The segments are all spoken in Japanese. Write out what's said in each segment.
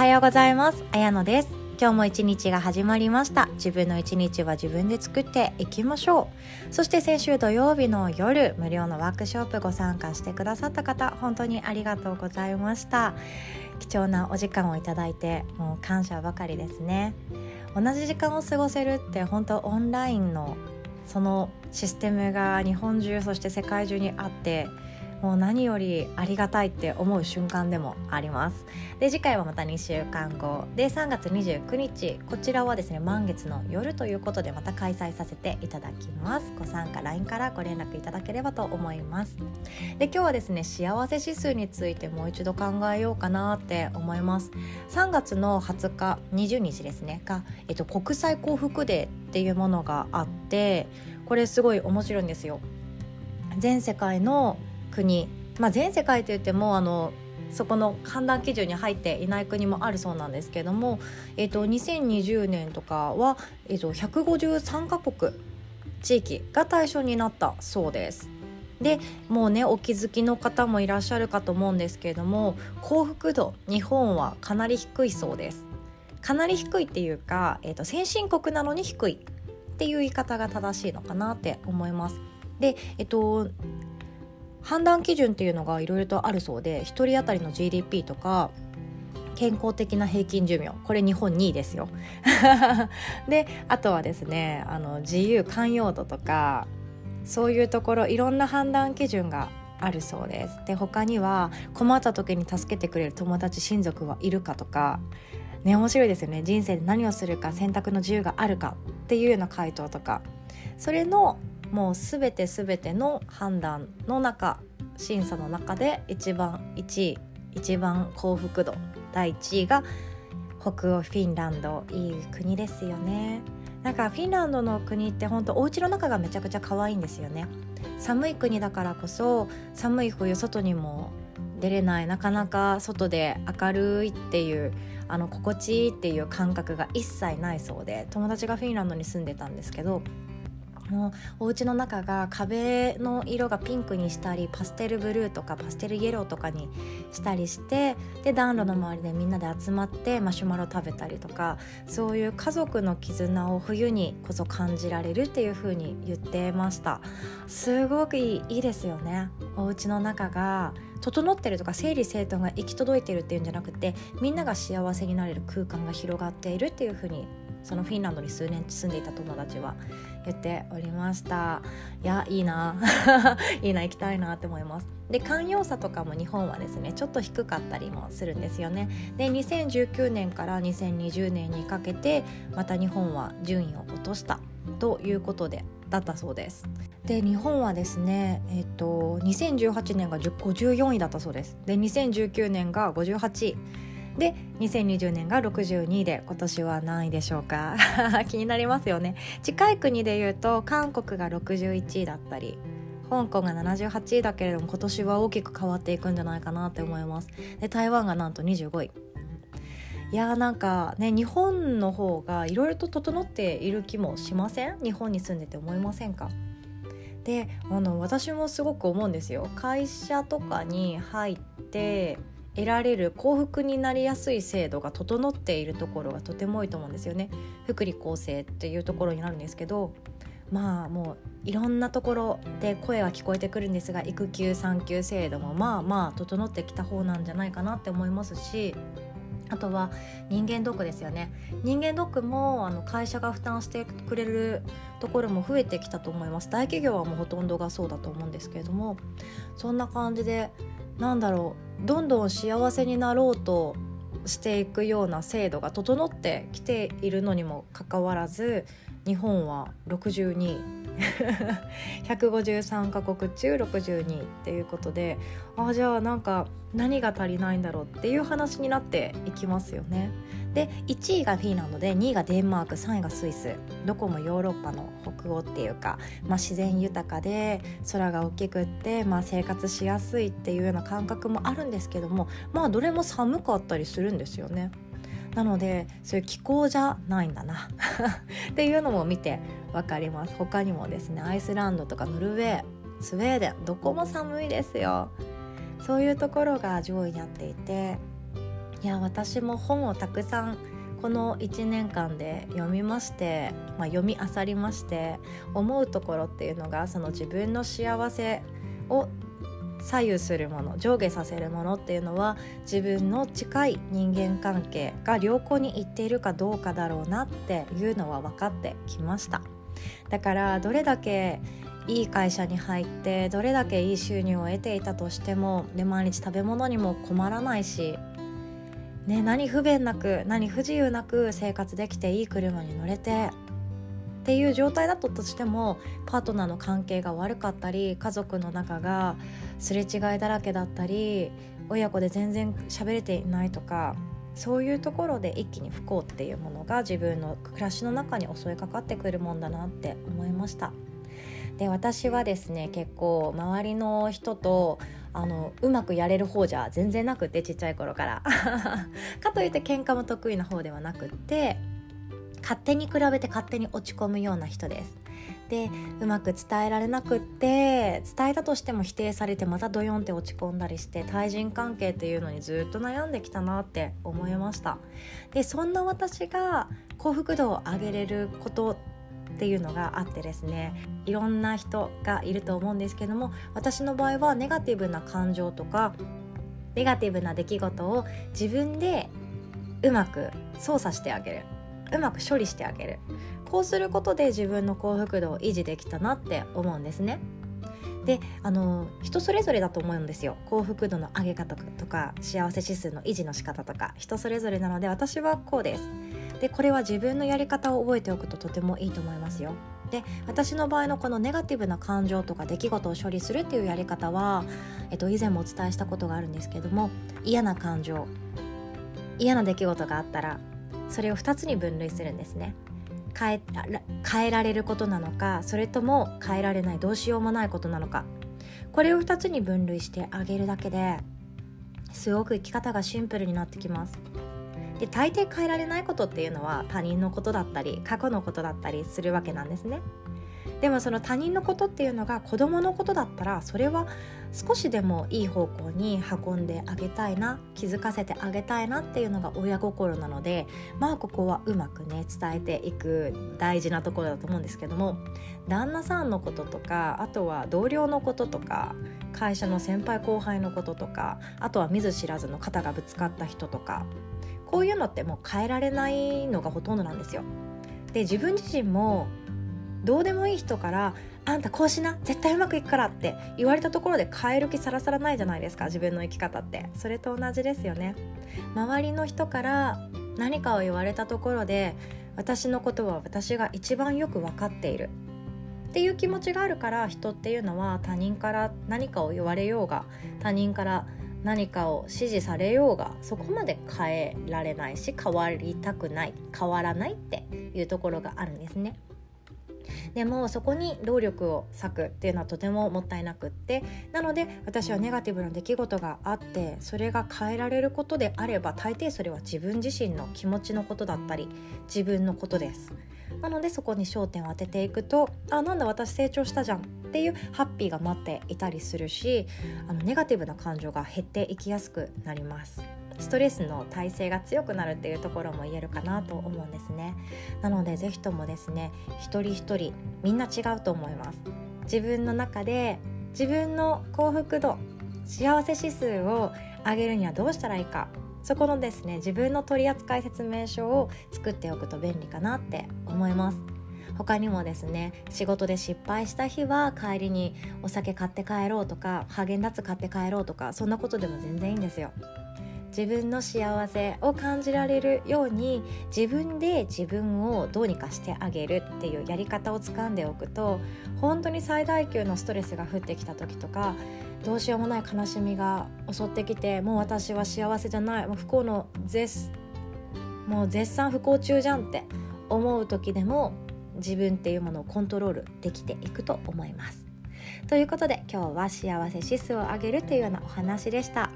はようございます。あやのです。今日も一日が始まりました。自分の一日は自分で作っていきましょう。そして先週土曜日の夜無料のワークショップご参加してくださった方本当にありがとうございました。貴重なお時間をいただいてもう感謝ばかりですね。同じ時間を過ごせるって本当オンラインのそのシステムが日本中そして世界中にあってもう何よりありがたいって思う瞬間でもあります。で次回はまた2週間後。で3月29日。こちらはですね満月の夜ということでまた開催させていただきます。ご参加 LINE からご連絡いただければと思います。で今日はですね幸せ指数についてもう一度考えようかなって思います。3月の20日20日ですね。が、えっと、国際幸福デーっていうものがあってこれすごい面白いんですよ。全世界の国、まあ、全世界といってもあのそこの判断基準に入っていない国もあるそうなんですけども、えーと、2020年とかは、えーと、153カ国地域が対象になったそうです。でもうねお気づきの方もいらっしゃるかと思うんですけれども幸福度日本はかなり低いそうです。かなり低いっていうか、えーと先進国なのに低いっていう言い方が正しいのかなって思います。で、えっと、判断基準っていうのがいろいろとあるそうで1人当たりの GDP とか健康的な平均寿命。これ日本2位ですよ。であとはですねあの自由寛容度とかそういうところいろんな判断基準があるそうです。で他には困った時に助けてくれる友達親族はいるかとかね面白いですよね。人生で何をするか選択の自由があるかっていうような回答とか。それのもう全て全ての判断の中審査の中で一番1位一番幸福度第1位が北欧フィンランドいい国ですよね。なんかフィンランドの国って本当お家の中がめちゃくちゃ可愛いんですよね。寒い国だからこそ寒い冬外にも出れないなかなか外で明るいっていうあの心地いいっていう感覚が一切ないそうで友達がフィンランドに住んでたんですけどもうお家の中が壁の色がピンクにしたりパステルブルーとかパステルイエローとかにしたりしてで暖炉の周りでみんなで集まってマシュマロ食べたりとかそういう家族の絆を冬にこそ感じられるっていう風に言ってました。すごくいいいいですよね。お家の中が整ってるとか整理整頓が行き届いてるっていうんじゃなくてみんなが幸せになれる空間が広がっているっていう風にそのフィンランドに数年住んでいた友達は言っておりました。いやいいな。いいな行きたいなって思います。で寛容さとかも日本はですねちょっと低かったりもするんですよね。で2019年から2020年にかけてまた日本は順位を落としたということでだったそうです。で日本はですねえっと2018年が54位だったそうです。で2019年が58位。で2020年が62位で今年は何位でしょうか？気になりますよね。近い国でいうと韓国が61位だったり香港が78位だけれども今年は大きく変わっていくんじゃないかなって思います。で台湾がなんと25位。いやーなんかね日本の方がいろいろと整っている気もしません？日本に住んでて思いませんか？であの私もすごく思うんですよ。会社とかに入って得られる幸福になりやすい制度が整っているところがとても多いと思うんですよね。福利厚生っていうところになるんですけどまあもういろんなところで声は聞こえてくるんですが育休産休制度もまあまあ整ってきた方なんじゃないかなって思いますしあとは人間ドックですよね。人間ドックもあの会社が負担してくれるところも増えてきたと思います。大企業はもうほとんどがそうだと思うんですけれども。そんな感じでなんだろう。どんどん幸せになろうとしていくような制度が整ってきているのにもかかわらず日本は62 153 カ国中62っていうことであじゃあなんか何が足りないんだろうっていう話になっていきますよね。で1位がフィンランドで2位がデンマーク3位がスイスどこもヨーロッパの北欧っていうか、まあ、自然豊かで空が大きくって、まあ、生活しやすいっていうような感覚もあるんですけどもまあどれも寒かったりするんですよね。なのでそういう気候じゃないんだな。っていうのも見て分かります。他にもですねアイスランドとかノルウェースウェーデンどこも寒いですよ。そういうところが上位になっていていや私も本をたくさんこの1年間で読みまして、まあ、読み漁りまして思うところっていうのがその自分の幸せを左右するもの上下させるものっていうのは自分の近い人間関係が良好にいっているかどうかだろうなっていうのは分かってきました。だからどれだけいい会社に入ってどれだけいい収入を得ていたとしてもで毎日食べ物にも困らないしね、何不便なく何不自由なく生活できていい車に乗れてっていう状態だったとしてもパートナーの関係が悪かったり家族の中がすれ違いだらけだったり親子で全然喋れていないとかそういうところで一気に不幸っていうものが自分の暮らしの中に襲いかかってくるもんだなって思いました。で私はですね結構周りの人とあのうまくやれる方じゃ全然なくてちっちゃい頃から かといって喧嘩も得意な方ではなくって勝手に比べて勝手に落ち込むような人です。でうまく伝えられなくって伝えたとしても否定されてまたドヨンって落ち込んだりして対人関係っていうのにずっと悩んできたなって思いました。でそんな私が幸福度を上げれることっていうのがあってですねいろんな人がいると思うんですけども私の場合はネガティブな感情とかネガティブな出来事を自分でうまく操作してあげる。うまく処理してあげる。こうすることで自分の幸福度を維持できたなって思うんですね。であの人それぞれだと思うんですよ。幸福度の上げ方とか幸せ指数の維持の仕方とか人それぞれなので私はこうです。でこれは自分のやり方を覚えておくととてもいいと思いますよ。で私の場合のこのネガティブな感情とか出来事を処理するっていうやり方は、えっと、以前もお伝えしたことがあるんですけども嫌な感情嫌な出来事があったらそれを2つに分類するんですね。変え変えられることなのかそれとも変えられないどうしようもないことなのか。これを2つに分類してあげるだけですごく生き方がシンプルになってきます。で大抵変えられないことっていうのは他人のことだったり過去のことだったりするわけなんですね。でもその他人のことっていうのが子供のことだったらそれは少しでもいい方向に運んであげたいな気づかせてあげたいなっていうのが親心なのでまあここはうまくね伝えていく大事なところだと思うんですけども旦那さんのこととかあとは同僚のこととか会社の先輩後輩のこととかあとは見ず知らずの肩がぶつかった人とかこういうのってもう変えられないのがほとんどなんですよ。で自分自身もどうでもいい人から「あんたこうしな絶対うまくいくから」って言われたところで変える気さらさらないじゃないですか自分の生き方って。それと同じですよね。周りの人から何かを言われたところで私のことは私が一番よく分かっている。っていう気持ちがあるから人っていうのは他人から何かを言われようが他人から何かを指示されようがそこまで変えられないし変わりたくない変わらないっていうところがあるんですね。でもそこに労力を割くっていうのはとてももったいなくってなので私はネガティブな出来事があってそれが変えられることであれば大抵それは自分自身の気持ちのことだったり自分のことです。なのでそこに焦点を当てていくとあなんだ私成長したじゃんっていうハッピーが待っていたりするしあのネガティブな感情が減っていきやすくなります。ストレスの耐性が強くなるっていうところも言えるかなと思うんですね。なので是非ともですね一人一人みんな違うと思います。自分の中で自分の幸福度幸せ指数を上げるにはどうしたらいいか。そこのですね自分の取扱説明書を作っておくと便利かなって思います。他にもですね仕事で失敗した日は帰りにお酒買って帰ろうとかハーゲンダッツ買って帰ろうとかそんなことでも全然いいんですよ。自分の幸せを感じられるように自分で自分をどうにかしてあげるっていうやり方をつかんでおくと本当に最大級のストレスが降ってきた時とかどうしようもない悲しみが襲ってきてもう私は幸せじゃないもう不幸の絶もう絶賛不幸中じゃんって思う時でも自分っていうものをコントロールできていくと思います。ということで今日は幸せ指数を上げるというようなお話でした。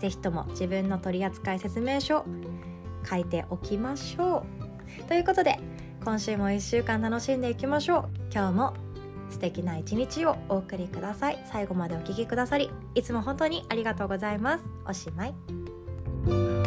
是非とも自分の取扱説明書書いておきましょう。ということで今週も1週間楽しんでいきましょう。今日も素敵な一日をお送りください。最後までお聴きくださりいつも本当にありがとうございます。おしまい。